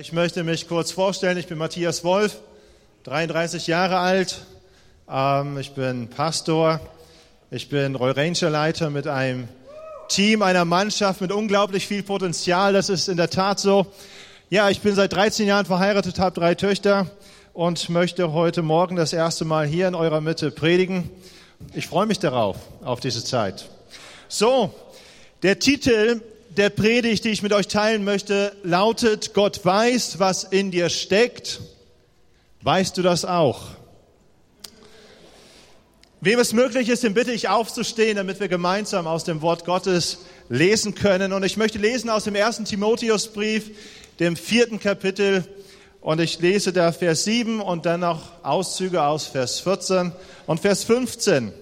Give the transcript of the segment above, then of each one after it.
Ich möchte mich kurz vorstellen. Ich bin Matthias Wolf, 33 Jahre alt. Ähm, ich bin Pastor. Ich bin Roy Ranger Leiter mit einem Team, einer Mannschaft mit unglaublich viel Potenzial. Das ist in der Tat so. Ja, ich bin seit 13 Jahren verheiratet, habe drei Töchter und möchte heute Morgen das erste Mal hier in eurer Mitte predigen. Ich freue mich darauf, auf diese Zeit. So, der Titel der Predigt, die ich mit euch teilen möchte, lautet, Gott weiß, was in dir steckt. Weißt du das auch? Wem es möglich ist, den bitte ich aufzustehen, damit wir gemeinsam aus dem Wort Gottes lesen können. Und ich möchte lesen aus dem ersten Timotheusbrief, dem vierten Kapitel. Und ich lese da Vers 7 und dann noch Auszüge aus Vers 14 und Vers 15.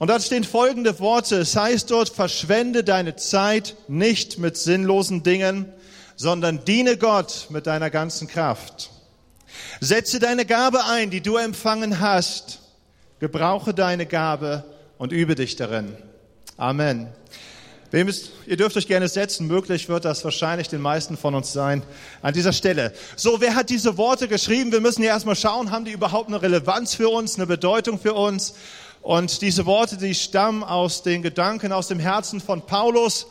Und dort stehen folgende Worte. Es heißt dort, verschwende deine Zeit nicht mit sinnlosen Dingen, sondern diene Gott mit deiner ganzen Kraft. Setze deine Gabe ein, die du empfangen hast. Gebrauche deine Gabe und übe dich darin. Amen. Ist, ihr dürft euch gerne setzen. Möglich wird das wahrscheinlich den meisten von uns sein an dieser Stelle. So, wer hat diese Worte geschrieben? Wir müssen ja erstmal schauen, haben die überhaupt eine Relevanz für uns, eine Bedeutung für uns? Und diese Worte, die stammen aus den Gedanken, aus dem Herzen von Paulus.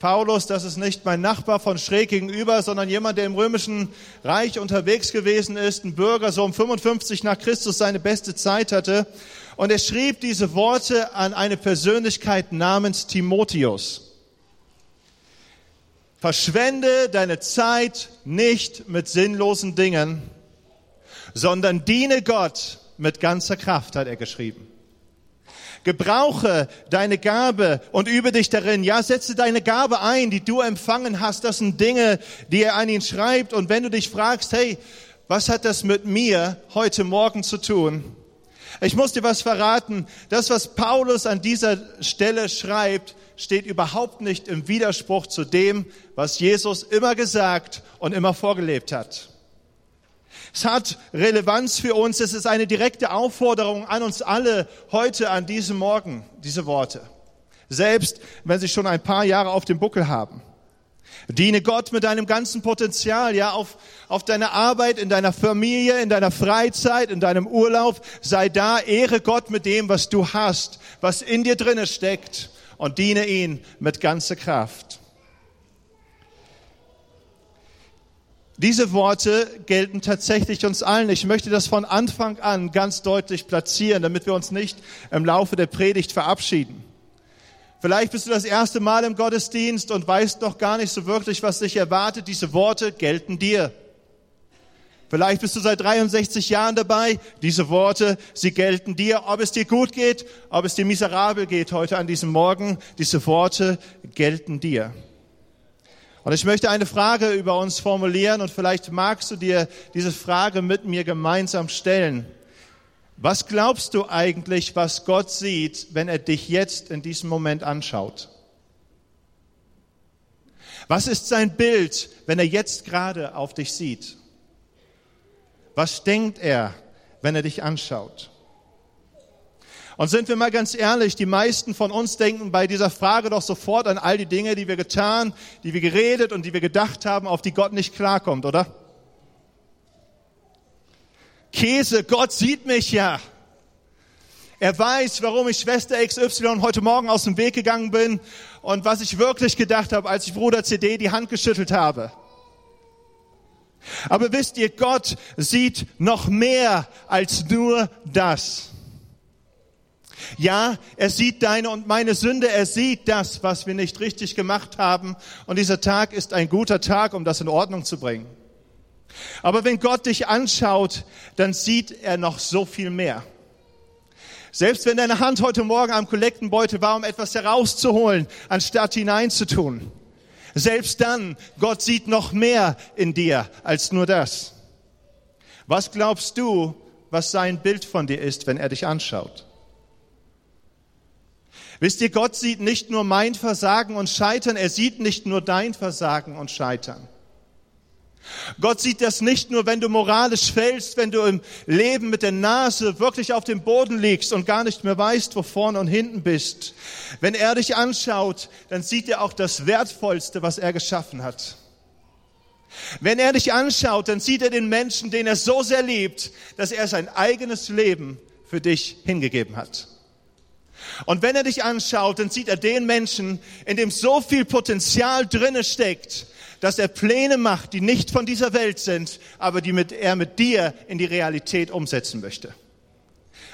Paulus, das ist nicht mein Nachbar von schräg gegenüber, sondern jemand, der im römischen Reich unterwegs gewesen ist, ein Bürger, so um 55 nach Christus seine beste Zeit hatte. Und er schrieb diese Worte an eine Persönlichkeit namens Timotheus. Verschwende deine Zeit nicht mit sinnlosen Dingen, sondern diene Gott mit ganzer Kraft, hat er geschrieben. Gebrauche deine Gabe und übe dich darin. Ja, setze deine Gabe ein, die du empfangen hast. Das sind Dinge, die er an ihn schreibt. Und wenn du dich fragst, hey, was hat das mit mir heute Morgen zu tun? Ich muss dir was verraten. Das, was Paulus an dieser Stelle schreibt, steht überhaupt nicht im Widerspruch zu dem, was Jesus immer gesagt und immer vorgelebt hat. Es hat Relevanz für uns. Es ist eine direkte Aufforderung an uns alle heute, an diesem Morgen, diese Worte. Selbst wenn sie schon ein paar Jahre auf dem Buckel haben. Diene Gott mit deinem ganzen Potenzial, ja, auf, auf deiner Arbeit, in deiner Familie, in deiner Freizeit, in deinem Urlaub. Sei da, ehre Gott mit dem, was du hast, was in dir drinne steckt und diene ihn mit ganzer Kraft. Diese Worte gelten tatsächlich uns allen. Ich möchte das von Anfang an ganz deutlich platzieren, damit wir uns nicht im Laufe der Predigt verabschieden. Vielleicht bist du das erste Mal im Gottesdienst und weißt noch gar nicht so wirklich, was dich erwartet. Diese Worte gelten dir. Vielleicht bist du seit 63 Jahren dabei. Diese Worte, sie gelten dir. Ob es dir gut geht, ob es dir miserabel geht heute an diesem Morgen, diese Worte gelten dir. Und ich möchte eine Frage über uns formulieren und vielleicht magst du dir diese Frage mit mir gemeinsam stellen. Was glaubst du eigentlich, was Gott sieht, wenn er dich jetzt in diesem Moment anschaut? Was ist sein Bild, wenn er jetzt gerade auf dich sieht? Was denkt er, wenn er dich anschaut? Und sind wir mal ganz ehrlich, die meisten von uns denken bei dieser Frage doch sofort an all die Dinge, die wir getan, die wir geredet und die wir gedacht haben, auf die Gott nicht klarkommt, oder? Käse, Gott sieht mich ja. Er weiß, warum ich Schwester XY heute Morgen aus dem Weg gegangen bin und was ich wirklich gedacht habe, als ich Bruder CD die Hand geschüttelt habe. Aber wisst ihr, Gott sieht noch mehr als nur das. Ja, er sieht deine und meine Sünde, er sieht das, was wir nicht richtig gemacht haben. Und dieser Tag ist ein guter Tag, um das in Ordnung zu bringen. Aber wenn Gott dich anschaut, dann sieht er noch so viel mehr. Selbst wenn deine Hand heute Morgen am Kollektenbeutel war, um etwas herauszuholen, anstatt hineinzutun. Selbst dann, Gott sieht noch mehr in dir als nur das. Was glaubst du, was sein Bild von dir ist, wenn er dich anschaut? Wisst ihr, Gott sieht nicht nur mein Versagen und Scheitern, er sieht nicht nur dein Versagen und Scheitern. Gott sieht das nicht nur, wenn du moralisch fällst, wenn du im Leben mit der Nase wirklich auf dem Boden liegst und gar nicht mehr weißt, wo vorne und hinten bist. Wenn er dich anschaut, dann sieht er auch das Wertvollste, was er geschaffen hat. Wenn er dich anschaut, dann sieht er den Menschen, den er so sehr liebt, dass er sein eigenes Leben für dich hingegeben hat. Und wenn er dich anschaut, dann sieht er den Menschen, in dem so viel Potenzial drinne steckt, dass er Pläne macht, die nicht von dieser Welt sind, aber die mit, er mit dir in die Realität umsetzen möchte.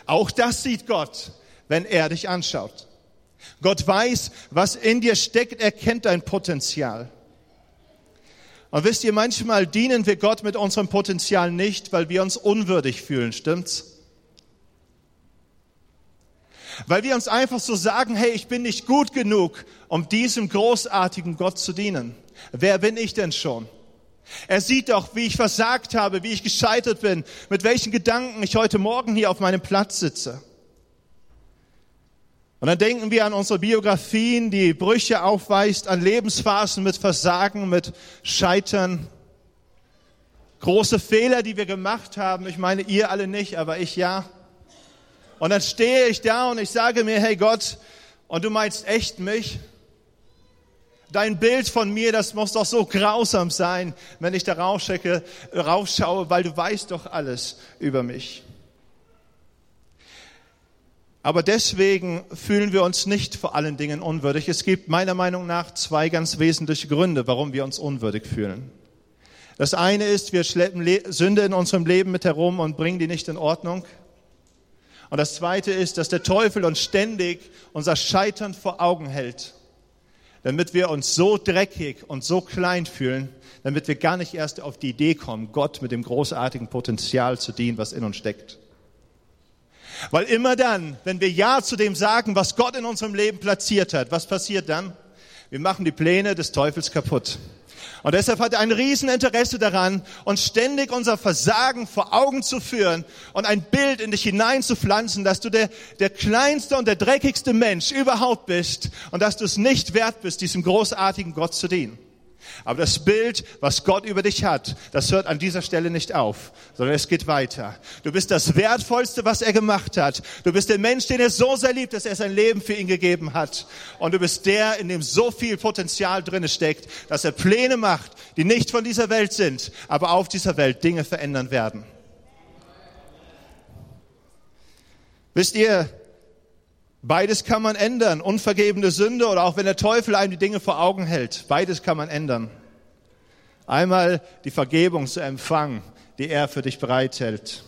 Auch das sieht Gott, wenn er dich anschaut. Gott weiß, was in dir steckt, er kennt dein Potenzial. Und wisst ihr, manchmal dienen wir Gott mit unserem Potenzial nicht, weil wir uns unwürdig fühlen, stimmt's? Weil wir uns einfach so sagen, hey, ich bin nicht gut genug, um diesem großartigen Gott zu dienen. Wer bin ich denn schon? Er sieht doch, wie ich versagt habe, wie ich gescheitert bin, mit welchen Gedanken ich heute Morgen hier auf meinem Platz sitze. Und dann denken wir an unsere Biografien, die Brüche aufweist, an Lebensphasen mit Versagen, mit Scheitern, große Fehler, die wir gemacht haben. Ich meine, ihr alle nicht, aber ich ja. Und dann stehe ich da und ich sage mir, hey Gott, und du meinst echt mich? Dein Bild von mir, das muss doch so grausam sein, wenn ich da rauschecke, rausschaue, weil du weißt doch alles über mich. Aber deswegen fühlen wir uns nicht vor allen Dingen unwürdig. Es gibt meiner Meinung nach zwei ganz wesentliche Gründe, warum wir uns unwürdig fühlen. Das eine ist, wir schleppen Sünde in unserem Leben mit herum und bringen die nicht in Ordnung. Und das Zweite ist, dass der Teufel uns ständig unser Scheitern vor Augen hält, damit wir uns so dreckig und so klein fühlen, damit wir gar nicht erst auf die Idee kommen, Gott mit dem großartigen Potenzial zu dienen, was in uns steckt. Weil immer dann, wenn wir Ja zu dem sagen, was Gott in unserem Leben platziert hat, was passiert dann? Wir machen die Pläne des Teufels kaputt. Und deshalb hat er ein Rieseninteresse daran, uns ständig unser Versagen vor Augen zu führen und ein Bild in dich hineinzupflanzen, dass du der, der kleinste und der dreckigste Mensch überhaupt bist und dass du es nicht wert bist, diesem großartigen Gott zu dienen. Aber das Bild, was Gott über dich hat, das hört an dieser Stelle nicht auf, sondern es geht weiter. Du bist das Wertvollste, was er gemacht hat. Du bist der Mensch, den er so sehr liebt, dass er sein Leben für ihn gegeben hat. Und du bist der, in dem so viel Potenzial drinne steckt, dass er Pläne macht, die nicht von dieser Welt sind, aber auf dieser Welt Dinge verändern werden. Wisst ihr, Beides kann man ändern. Unvergebene Sünde oder auch wenn der Teufel einem die Dinge vor Augen hält. Beides kann man ändern. Einmal die Vergebung zu empfangen, die er für dich bereithält.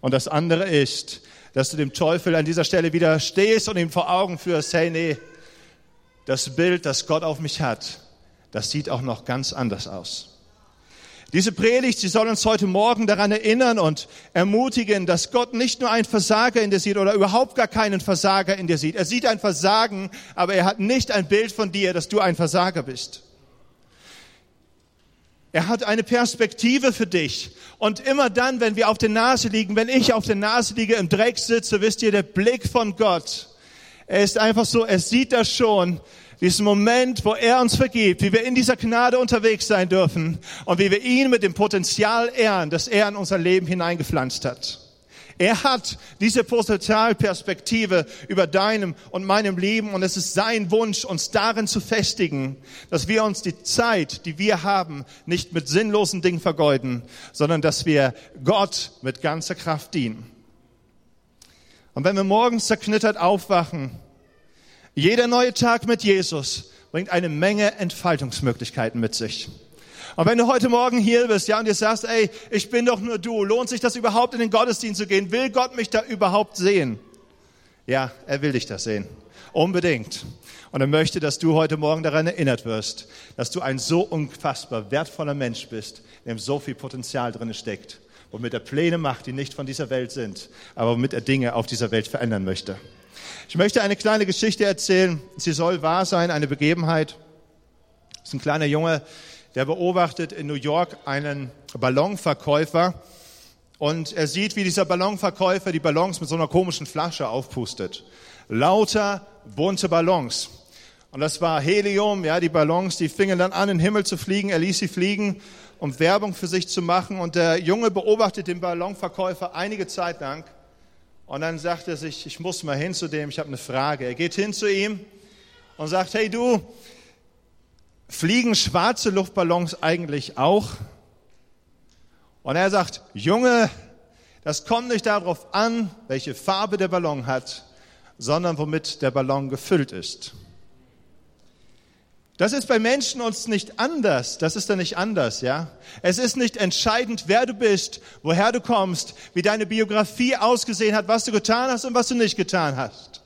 Und das andere ist, dass du dem Teufel an dieser Stelle widerstehst und ihm vor Augen führst, hey, nee, das Bild, das Gott auf mich hat, das sieht auch noch ganz anders aus. Diese Predigt, sie soll uns heute Morgen daran erinnern und ermutigen, dass Gott nicht nur einen Versager in dir sieht oder überhaupt gar keinen Versager in dir sieht. Er sieht ein Versagen, aber er hat nicht ein Bild von dir, dass du ein Versager bist. Er hat eine Perspektive für dich. Und immer dann, wenn wir auf der Nase liegen, wenn ich auf der Nase liege, im Dreck sitze, wisst ihr, der Blick von Gott, er ist einfach so, er sieht das schon diesen Moment, wo er uns vergibt, wie wir in dieser Gnade unterwegs sein dürfen und wie wir ihn mit dem Potenzial ehren, das er in unser Leben hineingepflanzt hat. Er hat diese Potenzialperspektive über deinem und meinem Leben und es ist sein Wunsch, uns darin zu festigen, dass wir uns die Zeit, die wir haben, nicht mit sinnlosen Dingen vergeuden, sondern dass wir Gott mit ganzer Kraft dienen. Und wenn wir morgens zerknittert aufwachen, jeder neue Tag mit Jesus bringt eine Menge Entfaltungsmöglichkeiten mit sich. Und wenn du heute Morgen hier bist, ja, und dir sagst, ey, ich bin doch nur du, lohnt sich das überhaupt in den Gottesdienst zu gehen? Will Gott mich da überhaupt sehen? Ja, er will dich da sehen. Unbedingt. Und er möchte, dass du heute Morgen daran erinnert wirst, dass du ein so unfassbar wertvoller Mensch bist, in dem so viel Potenzial drin steckt, womit er Pläne macht, die nicht von dieser Welt sind, aber womit er Dinge auf dieser Welt verändern möchte. Ich möchte eine kleine Geschichte erzählen. Sie soll wahr sein, eine Begebenheit. Das ist ein kleiner Junge, der beobachtet in New York einen Ballonverkäufer und er sieht, wie dieser Ballonverkäufer die Ballons mit so einer komischen Flasche aufpustet. Lauter bunte Ballons. Und das war Helium, ja, die Ballons, die fingen dann an, in den Himmel zu fliegen. Er ließ sie fliegen, um Werbung für sich zu machen. Und der Junge beobachtet den Ballonverkäufer einige Zeit lang. Und dann sagt er sich, ich muss mal hin zu dem, ich habe eine Frage. Er geht hin zu ihm und sagt, hey du, fliegen schwarze Luftballons eigentlich auch? Und er sagt, Junge, das kommt nicht darauf an, welche Farbe der Ballon hat, sondern womit der Ballon gefüllt ist. Das ist bei Menschen uns nicht anders. Das ist dann nicht anders, ja. Es ist nicht entscheidend, wer du bist, woher du kommst, wie deine Biografie ausgesehen hat, was du getan hast und was du nicht getan hast.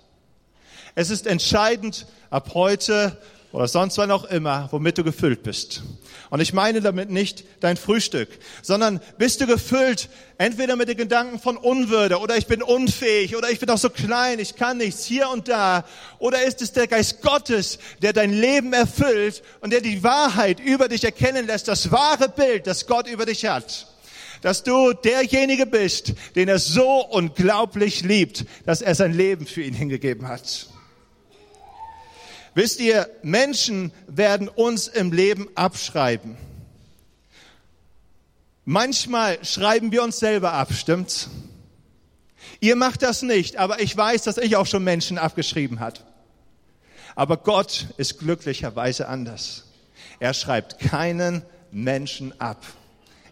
Es ist entscheidend ab heute oder sonst wann auch immer, womit du gefüllt bist. Und ich meine damit nicht dein Frühstück, sondern bist du gefüllt entweder mit den Gedanken von Unwürde oder ich bin unfähig oder ich bin doch so klein, ich kann nichts hier und da. Oder ist es der Geist Gottes, der dein Leben erfüllt und der die Wahrheit über dich erkennen lässt, das wahre Bild, das Gott über dich hat dass du derjenige bist, den er so unglaublich liebt, dass er sein Leben für ihn hingegeben hat. Wisst ihr, Menschen werden uns im Leben abschreiben. Manchmal schreiben wir uns selber ab, stimmt's? Ihr macht das nicht, aber ich weiß, dass ich auch schon Menschen abgeschrieben hat. Aber Gott ist glücklicherweise anders. Er schreibt keinen Menschen ab.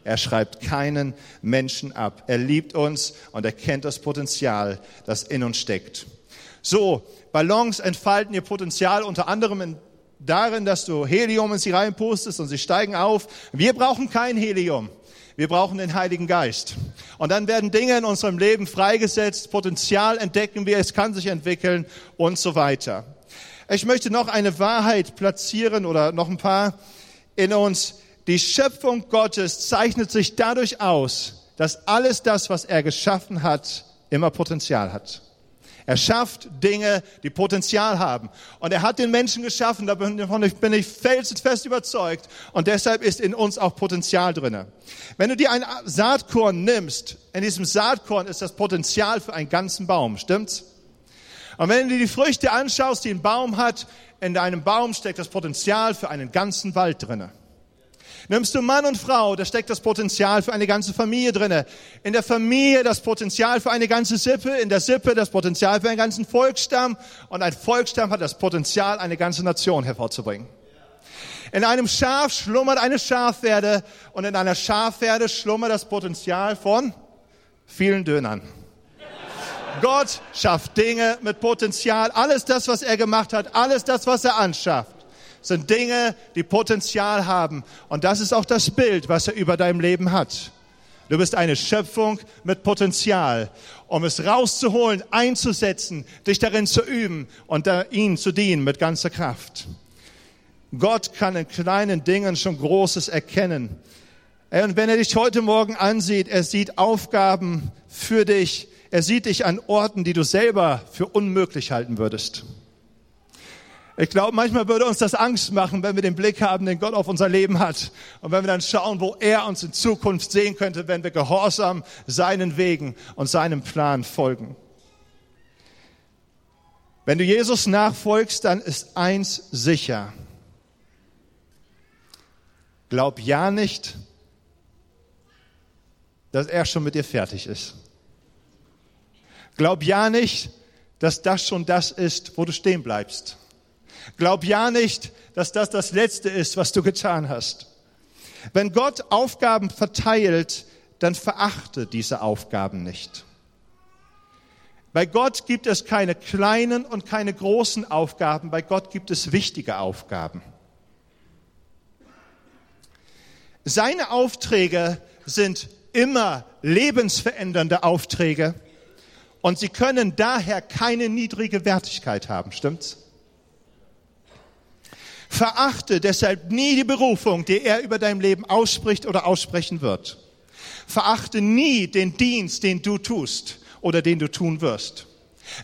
Er schreibt keinen Menschen ab. Er liebt uns und er kennt das Potenzial, das in uns steckt. So, Ballons entfalten ihr Potenzial unter anderem in, darin, dass du Helium in sie reinpustest und sie steigen auf. Wir brauchen kein Helium. Wir brauchen den Heiligen Geist. Und dann werden Dinge in unserem Leben freigesetzt, Potenzial entdecken wir, es kann sich entwickeln und so weiter. Ich möchte noch eine Wahrheit platzieren oder noch ein paar in uns. Die Schöpfung Gottes zeichnet sich dadurch aus, dass alles das, was er geschaffen hat, immer Potenzial hat. Er schafft Dinge, die Potenzial haben. Und er hat den Menschen geschaffen, davon bin ich felsenfest überzeugt. Und deshalb ist in uns auch Potenzial drinne. Wenn du dir ein Saatkorn nimmst, in diesem Saatkorn ist das Potenzial für einen ganzen Baum, stimmt's? Und wenn du dir die Früchte anschaust, die ein Baum hat, in deinem Baum steckt das Potenzial für einen ganzen Wald drinne. Nimmst du Mann und Frau, da steckt das Potenzial für eine ganze Familie drinne. In der Familie das Potenzial für eine ganze Sippe, in der Sippe das Potenzial für einen ganzen Volksstamm und ein Volksstamm hat das Potenzial, eine ganze Nation hervorzubringen. In einem Schaf schlummert eine Schafwerde und in einer Schafwerde schlummert das Potenzial von vielen Dönern. Gott schafft Dinge mit Potenzial. Alles das, was er gemacht hat, alles das, was er anschafft sind Dinge, die Potenzial haben. Und das ist auch das Bild, was er über deinem Leben hat. Du bist eine Schöpfung mit Potenzial, um es rauszuholen, einzusetzen, dich darin zu üben und da ihn zu dienen mit ganzer Kraft. Gott kann in kleinen Dingen schon Großes erkennen. Und wenn er dich heute Morgen ansieht, er sieht Aufgaben für dich, er sieht dich an Orten, die du selber für unmöglich halten würdest. Ich glaube, manchmal würde uns das Angst machen, wenn wir den Blick haben, den Gott auf unser Leben hat. Und wenn wir dann schauen, wo er uns in Zukunft sehen könnte, wenn wir gehorsam seinen Wegen und seinem Plan folgen. Wenn du Jesus nachfolgst, dann ist eins sicher. Glaub ja nicht, dass er schon mit dir fertig ist. Glaub ja nicht, dass das schon das ist, wo du stehen bleibst. Glaub ja nicht, dass das das Letzte ist, was du getan hast. Wenn Gott Aufgaben verteilt, dann verachte diese Aufgaben nicht. Bei Gott gibt es keine kleinen und keine großen Aufgaben, bei Gott gibt es wichtige Aufgaben. Seine Aufträge sind immer lebensverändernde Aufträge und sie können daher keine niedrige Wertigkeit haben, stimmt's? Verachte deshalb nie die Berufung, die er über dein Leben ausspricht oder aussprechen wird. Verachte nie den Dienst, den du tust oder den du tun wirst.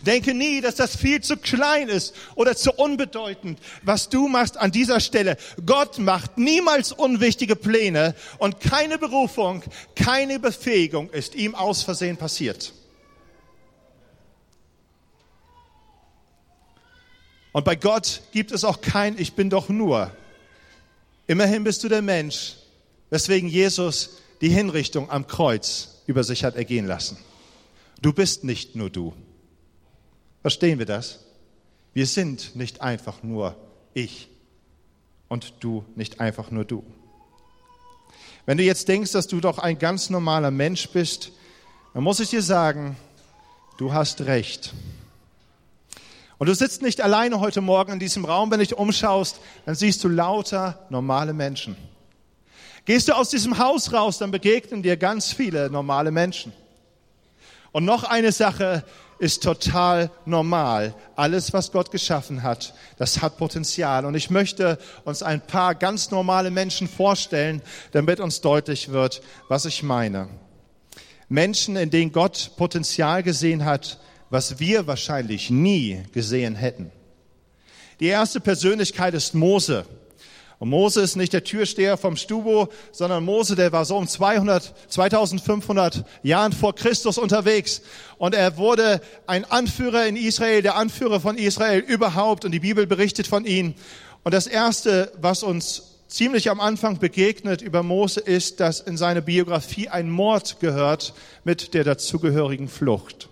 Denke nie, dass das viel zu klein ist oder zu unbedeutend, was du machst an dieser Stelle. Gott macht niemals unwichtige Pläne und keine Berufung, keine Befähigung ist ihm aus Versehen passiert. Und bei Gott gibt es auch kein Ich bin doch nur. Immerhin bist du der Mensch, weswegen Jesus die Hinrichtung am Kreuz über sich hat ergehen lassen. Du bist nicht nur du. Verstehen wir das? Wir sind nicht einfach nur ich und du nicht einfach nur du. Wenn du jetzt denkst, dass du doch ein ganz normaler Mensch bist, dann muss ich dir sagen, du hast recht. Und du sitzt nicht alleine heute Morgen in diesem Raum. Wenn du dich umschaust, dann siehst du lauter normale Menschen. Gehst du aus diesem Haus raus, dann begegnen dir ganz viele normale Menschen. Und noch eine Sache ist total normal. Alles, was Gott geschaffen hat, das hat Potenzial. Und ich möchte uns ein paar ganz normale Menschen vorstellen, damit uns deutlich wird, was ich meine. Menschen, in denen Gott Potenzial gesehen hat, was wir wahrscheinlich nie gesehen hätten. Die erste Persönlichkeit ist Mose. Und Mose ist nicht der Türsteher vom Stubo, sondern Mose, der war so um 200, 2500 Jahren vor Christus unterwegs. Und er wurde ein Anführer in Israel, der Anführer von Israel überhaupt. Und die Bibel berichtet von ihm. Und das erste, was uns ziemlich am Anfang begegnet über Mose, ist, dass in seine Biografie ein Mord gehört mit der dazugehörigen Flucht.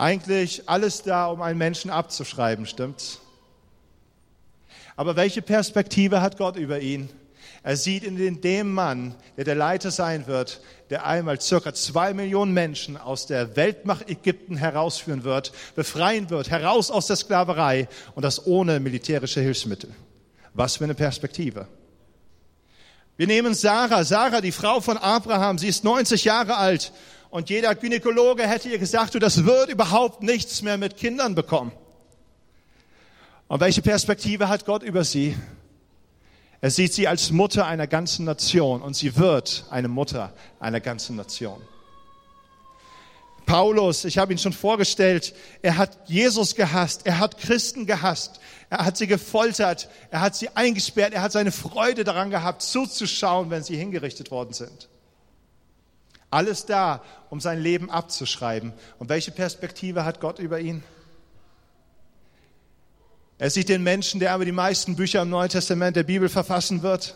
Eigentlich alles da, um einen Menschen abzuschreiben, stimmt's? Aber welche Perspektive hat Gott über ihn? Er sieht in dem Mann, der der Leiter sein wird, der einmal circa zwei Millionen Menschen aus der Weltmacht Ägypten herausführen wird, befreien wird, heraus aus der Sklaverei und das ohne militärische Hilfsmittel. Was für eine Perspektive. Wir nehmen Sarah, Sarah, die Frau von Abraham, sie ist 90 Jahre alt und jeder Gynäkologe hätte ihr gesagt, du, das wird überhaupt nichts mehr mit Kindern bekommen. Und welche Perspektive hat Gott über sie? Er sieht sie als Mutter einer ganzen Nation und sie wird eine Mutter einer ganzen Nation. Paulus, ich habe ihn schon vorgestellt, er hat Jesus gehasst, er hat Christen gehasst, er hat sie gefoltert, er hat sie eingesperrt, er hat seine Freude daran gehabt, zuzuschauen, wenn sie hingerichtet worden sind. Alles da, um sein Leben abzuschreiben. Und welche Perspektive hat Gott über ihn? Er sieht den Menschen, der aber die meisten Bücher im Neuen Testament der Bibel verfassen wird.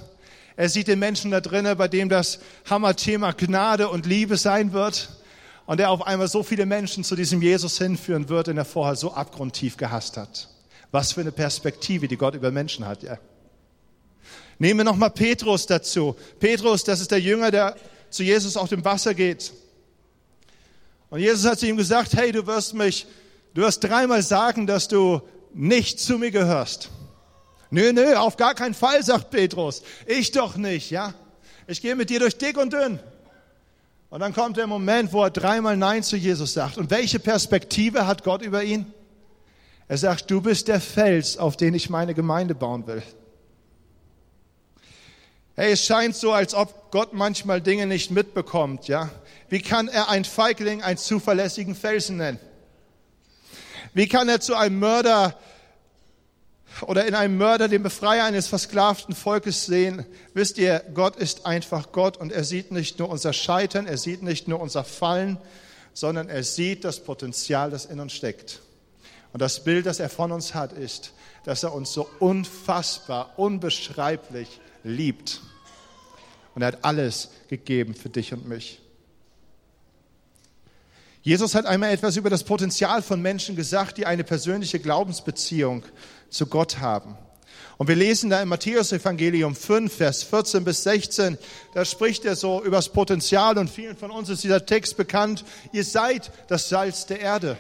Er sieht den Menschen da drinnen, bei dem das Hammerthema Gnade und Liebe sein wird. Und der auf einmal so viele Menschen zu diesem Jesus hinführen wird, den er vorher so abgrundtief gehasst hat. Was für eine Perspektive, die Gott über Menschen hat, ja. Nehmen wir nochmal Petrus dazu. Petrus, das ist der Jünger, der zu Jesus auf dem Wasser geht. Und Jesus hat zu ihm gesagt, hey, du wirst mich, du wirst dreimal sagen, dass du nicht zu mir gehörst. Nö, nö, auf gar keinen Fall, sagt Petrus. Ich doch nicht, ja. Ich gehe mit dir durch dick und dünn. Und dann kommt der Moment, wo er dreimal Nein zu Jesus sagt. Und welche Perspektive hat Gott über ihn? Er sagt, du bist der Fels, auf den ich meine Gemeinde bauen will. Hey, es scheint so, als ob Gott manchmal Dinge nicht mitbekommt, ja. Wie kann er ein Feigling einen zuverlässigen Felsen nennen? Wie kann er zu einem Mörder oder in einem Mörder den Befreier eines versklavten Volkes sehen? Wisst ihr, Gott ist einfach Gott und er sieht nicht nur unser Scheitern, er sieht nicht nur unser Fallen, sondern er sieht das Potenzial, das in uns steckt. Und das Bild, das er von uns hat, ist, dass er uns so unfassbar, unbeschreiblich liebt. Und er hat alles gegeben für dich und mich. Jesus hat einmal etwas über das Potenzial von Menschen gesagt, die eine persönliche Glaubensbeziehung zu Gott haben. Und wir lesen da im Matthäus-Evangelium 5, Vers 14 bis 16, da spricht er so über das Potenzial und vielen von uns ist dieser Text bekannt. Ihr seid das Salz der Erde.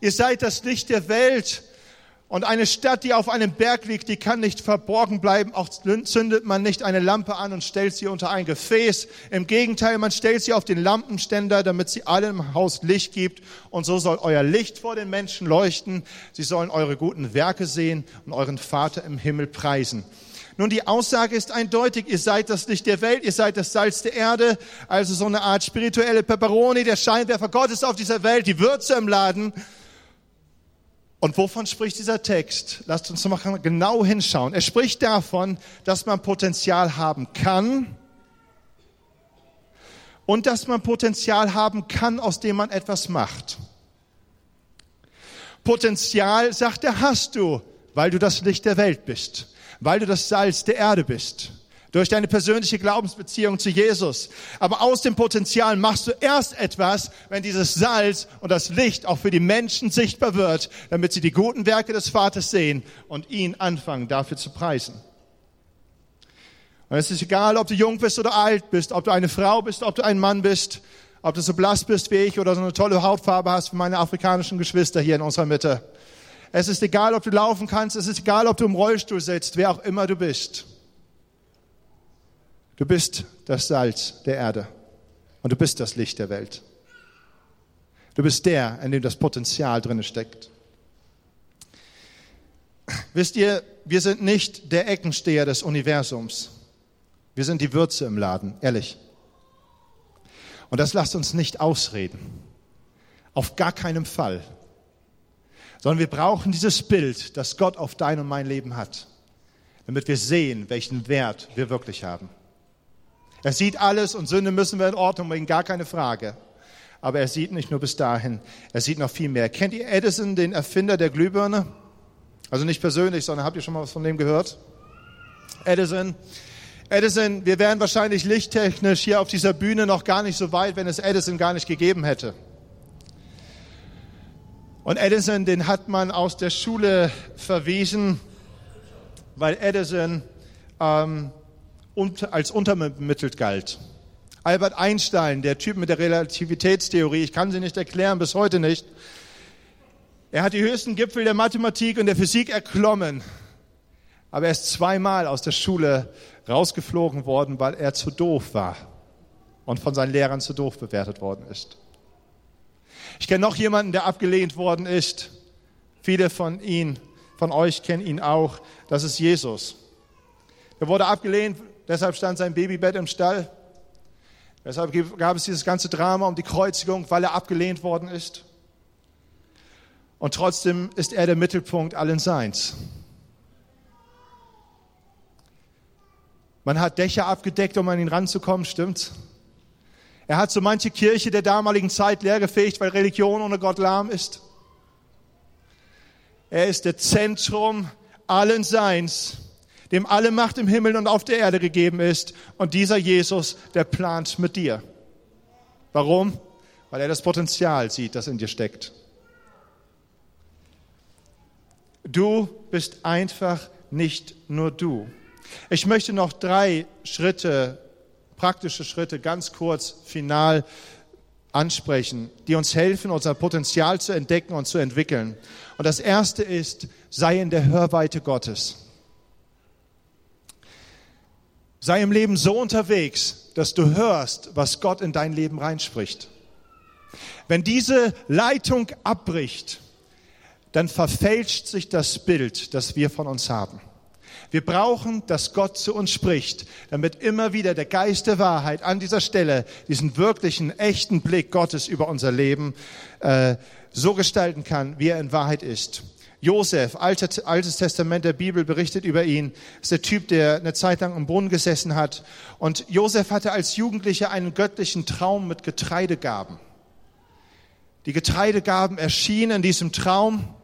Ihr seid das Licht der Welt. Und eine Stadt, die auf einem Berg liegt, die kann nicht verborgen bleiben. Auch zündet man nicht eine Lampe an und stellt sie unter ein Gefäß. Im Gegenteil, man stellt sie auf den Lampenständer, damit sie allen im Haus Licht gibt. Und so soll euer Licht vor den Menschen leuchten. Sie sollen eure guten Werke sehen und euren Vater im Himmel preisen. Nun, die Aussage ist eindeutig. Ihr seid das Licht der Welt, ihr seid das Salz der Erde, also so eine Art spirituelle Peperoni, der Scheinwerfer Gottes auf dieser Welt, die Würze im Laden. Und wovon spricht dieser Text? Lasst uns mal genau hinschauen. Er spricht davon, dass man Potenzial haben kann und dass man Potenzial haben kann, aus dem man etwas macht. Potenzial, sagt er, hast du, weil du das Licht der Welt bist, weil du das Salz der Erde bist, durch deine persönliche Glaubensbeziehung zu Jesus. Aber aus dem Potenzial machst du erst etwas, wenn dieses Salz und das Licht auch für die Menschen sichtbar wird, damit sie die guten Werke des Vaters sehen und ihn anfangen dafür zu preisen. Und es ist egal, ob du jung bist oder alt bist, ob du eine Frau bist, ob du ein Mann bist, ob du so blass bist wie ich oder so eine tolle Hautfarbe hast wie meine afrikanischen Geschwister hier in unserer Mitte. Es ist egal, ob du laufen kannst, es ist egal, ob du im Rollstuhl sitzt, wer auch immer du bist. Du bist das Salz der Erde und du bist das Licht der Welt. Du bist der, in dem das Potenzial drin steckt. Wisst ihr, wir sind nicht der Eckensteher des Universums. Wir sind die Würze im Laden, ehrlich. Und das lasst uns nicht ausreden. Auf gar keinen Fall. Sondern wir brauchen dieses Bild, das Gott auf dein und mein Leben hat, damit wir sehen, welchen Wert wir wirklich haben. Er sieht alles und Sünde müssen wir in Ordnung bringen, gar keine Frage. Aber er sieht nicht nur bis dahin, er sieht noch viel mehr. Kennt ihr Edison, den Erfinder der Glühbirne? Also nicht persönlich, sondern habt ihr schon mal was von dem gehört? Edison. Edison, wir wären wahrscheinlich lichttechnisch hier auf dieser Bühne noch gar nicht so weit, wenn es Edison gar nicht gegeben hätte. Und Edison, den hat man aus der Schule verwiesen, weil Edison ähm, als untermittelt galt. Albert Einstein, der Typ mit der Relativitätstheorie, ich kann sie nicht erklären, bis heute nicht. Er hat die höchsten Gipfel der Mathematik und der Physik erklommen. Aber er ist zweimal aus der Schule rausgeflogen worden, weil er zu doof war und von seinen Lehrern zu doof bewertet worden ist. Ich kenne noch jemanden, der abgelehnt worden ist. Viele von Ihnen, von euch kennen ihn auch. Das ist Jesus. Er wurde abgelehnt, Deshalb stand sein Babybett im Stall. Deshalb gab es dieses ganze Drama um die Kreuzigung, weil er abgelehnt worden ist. Und trotzdem ist er der Mittelpunkt allen Seins. Man hat Dächer abgedeckt, um an ihn ranzukommen, stimmt's? Er hat so manche Kirche der damaligen Zeit leergefegt, weil Religion ohne Gott lahm ist. Er ist der Zentrum allen Seins dem alle Macht im Himmel und auf der Erde gegeben ist. Und dieser Jesus, der plant mit dir. Warum? Weil er das Potenzial sieht, das in dir steckt. Du bist einfach nicht nur du. Ich möchte noch drei Schritte, praktische Schritte, ganz kurz, final ansprechen, die uns helfen, unser Potenzial zu entdecken und zu entwickeln. Und das erste ist, sei in der Hörweite Gottes. Sei im Leben so unterwegs, dass du hörst, was Gott in dein Leben reinspricht. Wenn diese Leitung abbricht, dann verfälscht sich das Bild, das wir von uns haben. Wir brauchen, dass Gott zu uns spricht, damit immer wieder der Geist der Wahrheit an dieser Stelle diesen wirklichen, echten Blick Gottes über unser Leben äh, so gestalten kann, wie er in Wahrheit ist. Josef, altes Testament der Bibel berichtet über ihn, ist der Typ, der eine Zeit lang im Brunnen gesessen hat. Und Josef hatte als Jugendlicher einen göttlichen Traum mit Getreidegaben. Die Getreidegaben erschienen in diesem Traum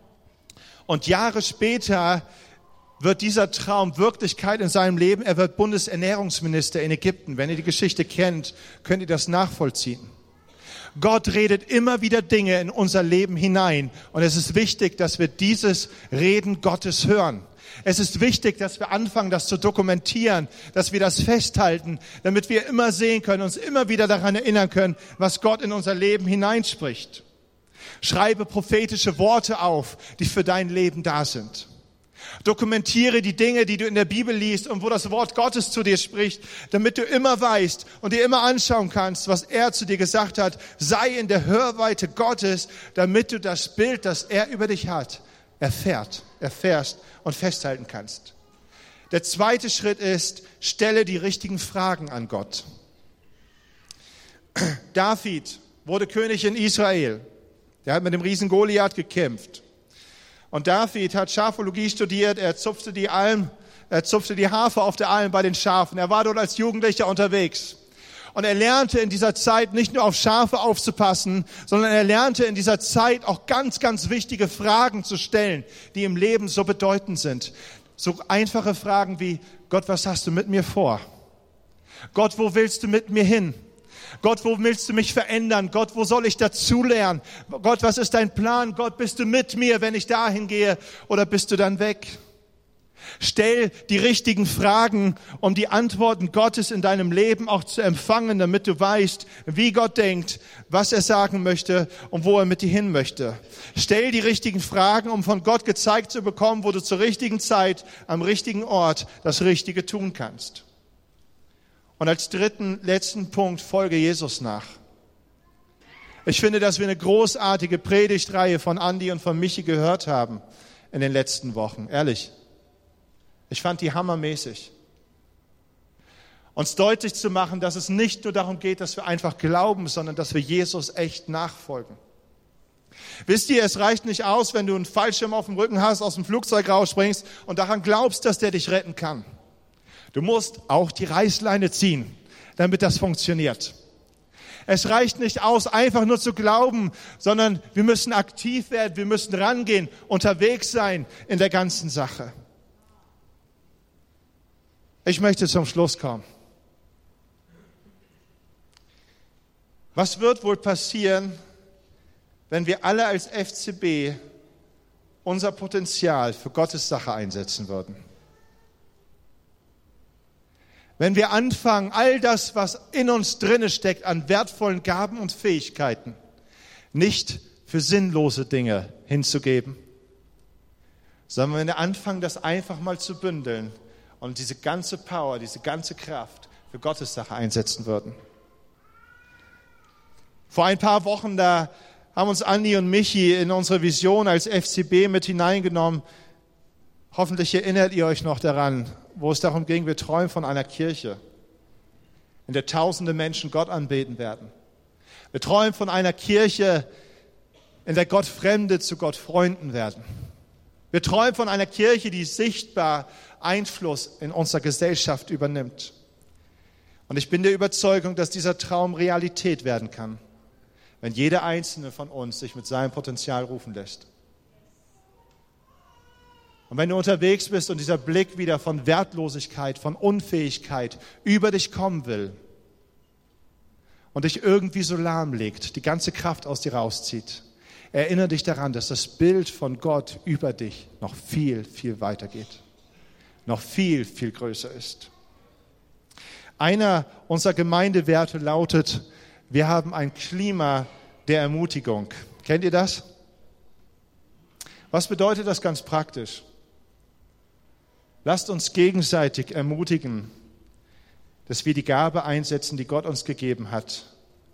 und Jahre später wird dieser Traum Wirklichkeit in seinem Leben. Er wird Bundesernährungsminister in Ägypten. Wenn ihr die Geschichte kennt, könnt ihr das nachvollziehen. Gott redet immer wieder Dinge in unser Leben hinein. Und es ist wichtig, dass wir dieses Reden Gottes hören. Es ist wichtig, dass wir anfangen, das zu dokumentieren, dass wir das festhalten, damit wir immer sehen können, uns immer wieder daran erinnern können, was Gott in unser Leben hineinspricht. Schreibe prophetische Worte auf, die für dein Leben da sind. Dokumentiere die Dinge, die du in der Bibel liest und wo das Wort Gottes zu dir spricht, damit du immer weißt und dir immer anschauen kannst, was er zu dir gesagt hat. Sei in der Hörweite Gottes, damit du das Bild, das er über dich hat, erfährt, erfährst und festhalten kannst. Der zweite Schritt ist, stelle die richtigen Fragen an Gott. David wurde König in Israel. Der hat mit dem Riesen Goliath gekämpft. Und David hat Schafologie studiert, er zupfte die Alm, er zupfte die Harfe auf der Alm bei den Schafen. Er war dort als Jugendlicher unterwegs. Und er lernte in dieser Zeit nicht nur auf Schafe aufzupassen, sondern er lernte in dieser Zeit auch ganz, ganz wichtige Fragen zu stellen, die im Leben so bedeutend sind. So einfache Fragen wie, Gott, was hast du mit mir vor? Gott, wo willst du mit mir hin? Gott, wo willst du mich verändern? Gott, wo soll ich dazulernen? Gott, was ist dein Plan? Gott, bist du mit mir, wenn ich dahin gehe oder bist du dann weg? Stell die richtigen Fragen, um die Antworten Gottes in deinem Leben auch zu empfangen, damit du weißt, wie Gott denkt, was er sagen möchte und wo er mit dir hin möchte. Stell die richtigen Fragen, um von Gott gezeigt zu bekommen, wo du zur richtigen Zeit am richtigen Ort das Richtige tun kannst. Und als dritten, letzten Punkt folge Jesus nach. Ich finde, dass wir eine großartige Predigtreihe von Andi und von Michi gehört haben in den letzten Wochen. Ehrlich. Ich fand die hammermäßig. Uns deutlich zu machen, dass es nicht nur darum geht, dass wir einfach glauben, sondern dass wir Jesus echt nachfolgen. Wisst ihr, es reicht nicht aus, wenn du einen Fallschirm auf dem Rücken hast, aus dem Flugzeug rausspringst und daran glaubst, dass der dich retten kann. Du musst auch die Reißleine ziehen, damit das funktioniert. Es reicht nicht aus, einfach nur zu glauben, sondern wir müssen aktiv werden, wir müssen rangehen, unterwegs sein in der ganzen Sache. Ich möchte zum Schluss kommen. Was wird wohl passieren, wenn wir alle als FCB unser Potenzial für Gottes Sache einsetzen würden? Wenn wir anfangen, all das, was in uns drinne steckt an wertvollen Gaben und Fähigkeiten, nicht für sinnlose Dinge hinzugeben, sondern wenn wir anfangen, das einfach mal zu bündeln und diese ganze Power, diese ganze Kraft für Gottes Sache einsetzen würden. Vor ein paar Wochen, da haben uns Andi und Michi in unsere Vision als FCB mit hineingenommen. Hoffentlich erinnert ihr euch noch daran, wo es darum ging, wir träumen von einer Kirche, in der tausende Menschen Gott anbeten werden. Wir träumen von einer Kirche, in der Gott Fremde zu Gott Freunden werden. Wir träumen von einer Kirche, die sichtbar Einfluss in unserer Gesellschaft übernimmt. Und ich bin der Überzeugung, dass dieser Traum Realität werden kann, wenn jeder einzelne von uns sich mit seinem Potenzial rufen lässt. Und wenn du unterwegs bist und dieser Blick wieder von Wertlosigkeit, von Unfähigkeit über dich kommen will und dich irgendwie so lahmlegt, die ganze Kraft aus dir rauszieht, erinnere dich daran, dass das Bild von Gott über dich noch viel, viel weiter geht noch viel, viel größer ist. Einer unserer Gemeindewerte lautet, wir haben ein Klima der Ermutigung. Kennt ihr das? Was bedeutet das ganz praktisch? Lasst uns gegenseitig ermutigen, dass wir die Gabe einsetzen, die Gott uns gegeben hat,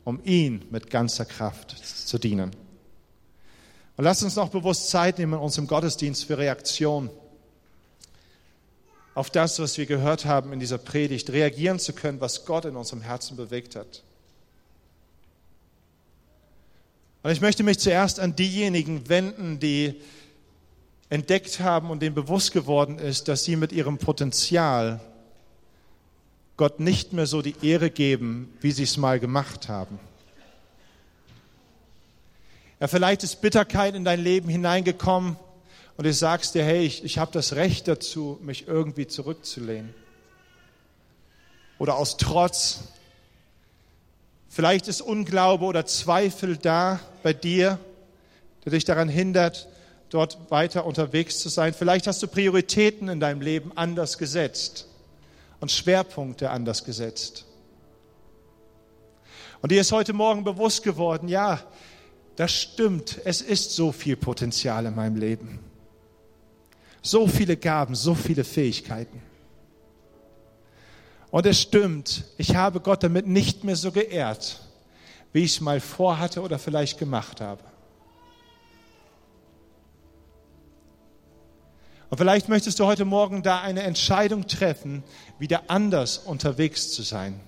um ihn mit ganzer Kraft zu dienen. Und lasst uns noch bewusst Zeit nehmen in unserem Gottesdienst für Reaktion auf das, was wir gehört haben in dieser Predigt, reagieren zu können, was Gott in unserem Herzen bewegt hat. Und ich möchte mich zuerst an diejenigen wenden, die entdeckt haben und denen bewusst geworden ist, dass sie mit ihrem Potenzial Gott nicht mehr so die Ehre geben, wie sie es mal gemacht haben. Ja, vielleicht ist Bitterkeit in dein Leben hineingekommen und du sagst dir, hey, ich, ich habe das Recht dazu, mich irgendwie zurückzulehnen. Oder aus Trotz. Vielleicht ist Unglaube oder Zweifel da bei dir, der dich daran hindert, dort weiter unterwegs zu sein. Vielleicht hast du Prioritäten in deinem Leben anders gesetzt und Schwerpunkte anders gesetzt. Und dir ist heute Morgen bewusst geworden, ja, das stimmt, es ist so viel Potenzial in meinem Leben. So viele Gaben, so viele Fähigkeiten. Und es stimmt, ich habe Gott damit nicht mehr so geehrt, wie ich es mal vorhatte oder vielleicht gemacht habe. Und vielleicht möchtest du heute Morgen da eine Entscheidung treffen, wieder anders unterwegs zu sein.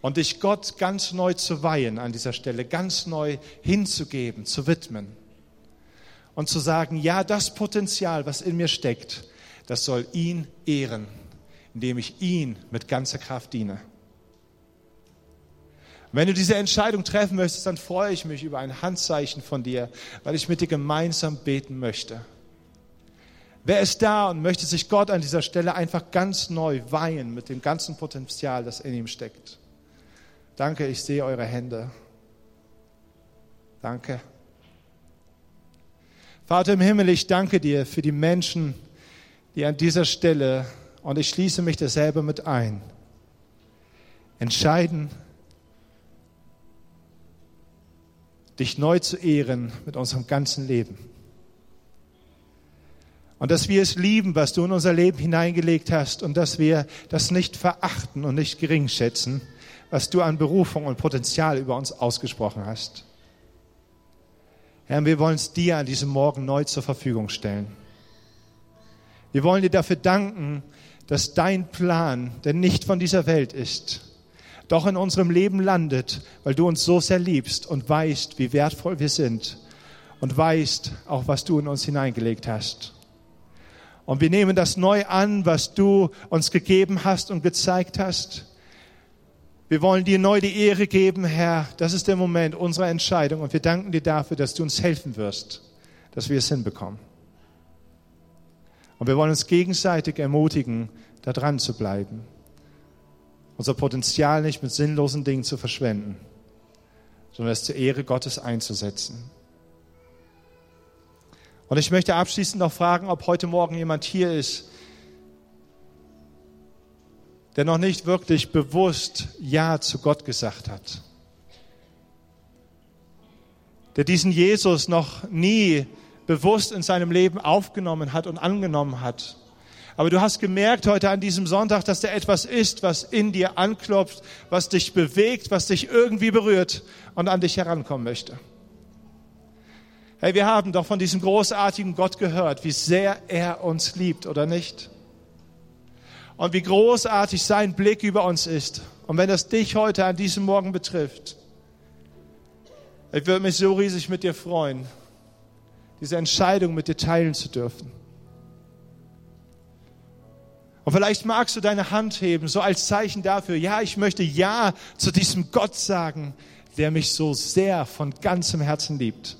Und dich Gott ganz neu zu weihen an dieser Stelle, ganz neu hinzugeben, zu widmen und zu sagen, ja, das Potenzial, was in mir steckt, das soll ihn ehren, indem ich ihn mit ganzer Kraft diene. Wenn du diese Entscheidung treffen möchtest, dann freue ich mich über ein Handzeichen von dir, weil ich mit dir gemeinsam beten möchte. Wer ist da und möchte sich Gott an dieser Stelle einfach ganz neu weihen mit dem ganzen Potenzial, das in ihm steckt? Danke, ich sehe eure Hände. Danke. Vater im Himmel, ich danke dir für die Menschen, die an dieser Stelle, und ich schließe mich dasselbe mit ein, entscheiden, dich neu zu ehren mit unserem ganzen Leben. Und dass wir es lieben, was du in unser Leben hineingelegt hast und dass wir das nicht verachten und nicht gering schätzen, was du an Berufung und Potenzial über uns ausgesprochen hast. Herr, wir wollen es dir an diesem Morgen neu zur Verfügung stellen. Wir wollen dir dafür danken, dass dein Plan, der nicht von dieser Welt ist, doch in unserem Leben landet, weil du uns so sehr liebst und weißt, wie wertvoll wir sind und weißt auch, was du in uns hineingelegt hast. Und wir nehmen das neu an, was du uns gegeben hast und gezeigt hast. Wir wollen dir neu die Ehre geben, Herr. Das ist der Moment unserer Entscheidung und wir danken dir dafür, dass du uns helfen wirst, dass wir es hinbekommen. Und wir wollen uns gegenseitig ermutigen, da dran zu bleiben unser Potenzial nicht mit sinnlosen Dingen zu verschwenden, sondern es zur Ehre Gottes einzusetzen. Und ich möchte abschließend noch fragen, ob heute Morgen jemand hier ist, der noch nicht wirklich bewusst Ja zu Gott gesagt hat. Der diesen Jesus noch nie bewusst in seinem Leben aufgenommen hat und angenommen hat. Aber du hast gemerkt heute an diesem Sonntag, dass da etwas ist, was in dir anklopft, was dich bewegt, was dich irgendwie berührt und an dich herankommen möchte. Hey, wir haben doch von diesem großartigen Gott gehört, wie sehr er uns liebt, oder nicht? Und wie großartig sein Blick über uns ist. Und wenn das dich heute an diesem Morgen betrifft, ich würde mich so riesig mit dir freuen, diese Entscheidung mit dir teilen zu dürfen. Und vielleicht magst du deine Hand heben, so als Zeichen dafür, ja, ich möchte Ja zu diesem Gott sagen, der mich so sehr von ganzem Herzen liebt,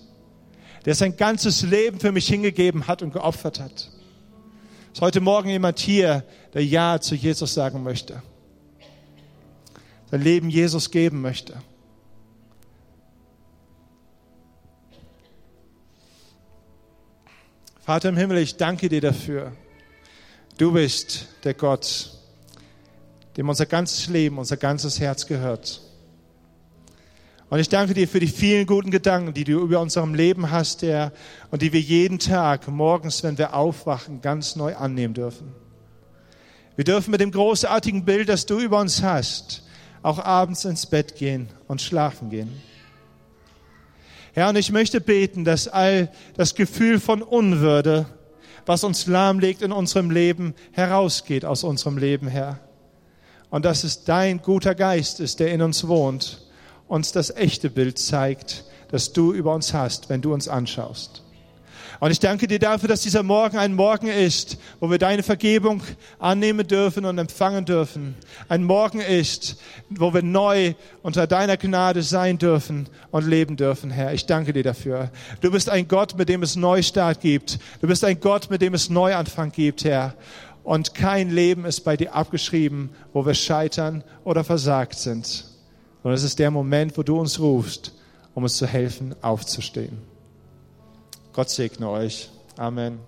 der sein ganzes Leben für mich hingegeben hat und geopfert hat. Ist heute Morgen jemand hier, der Ja zu Jesus sagen möchte, sein Leben Jesus geben möchte. Vater im Himmel, ich danke dir dafür Du bist der Gott, dem unser ganzes Leben, unser ganzes Herz gehört. Und ich danke dir für die vielen guten Gedanken, die du über unserem Leben hast, Herr, und die wir jeden Tag morgens, wenn wir aufwachen, ganz neu annehmen dürfen. Wir dürfen mit dem großartigen Bild, das du über uns hast, auch abends ins Bett gehen und schlafen gehen. Herr, und ich möchte beten, dass all das Gefühl von Unwürde, was uns lahmlegt in unserem Leben, herausgeht aus unserem Leben, Herr. Und dass es dein guter Geist ist, der in uns wohnt, uns das echte Bild zeigt, das du über uns hast, wenn du uns anschaust. Und ich danke dir dafür, dass dieser Morgen ein Morgen ist, wo wir deine Vergebung annehmen dürfen und empfangen dürfen. Ein Morgen ist, wo wir neu unter deiner Gnade sein dürfen und leben dürfen, Herr. Ich danke dir dafür. Du bist ein Gott, mit dem es Neustart gibt. Du bist ein Gott, mit dem es Neuanfang gibt, Herr. Und kein Leben ist bei dir abgeschrieben, wo wir scheitern oder versagt sind. Und es ist der Moment, wo du uns rufst, um uns zu helfen, aufzustehen. Gott segne euch. Amen.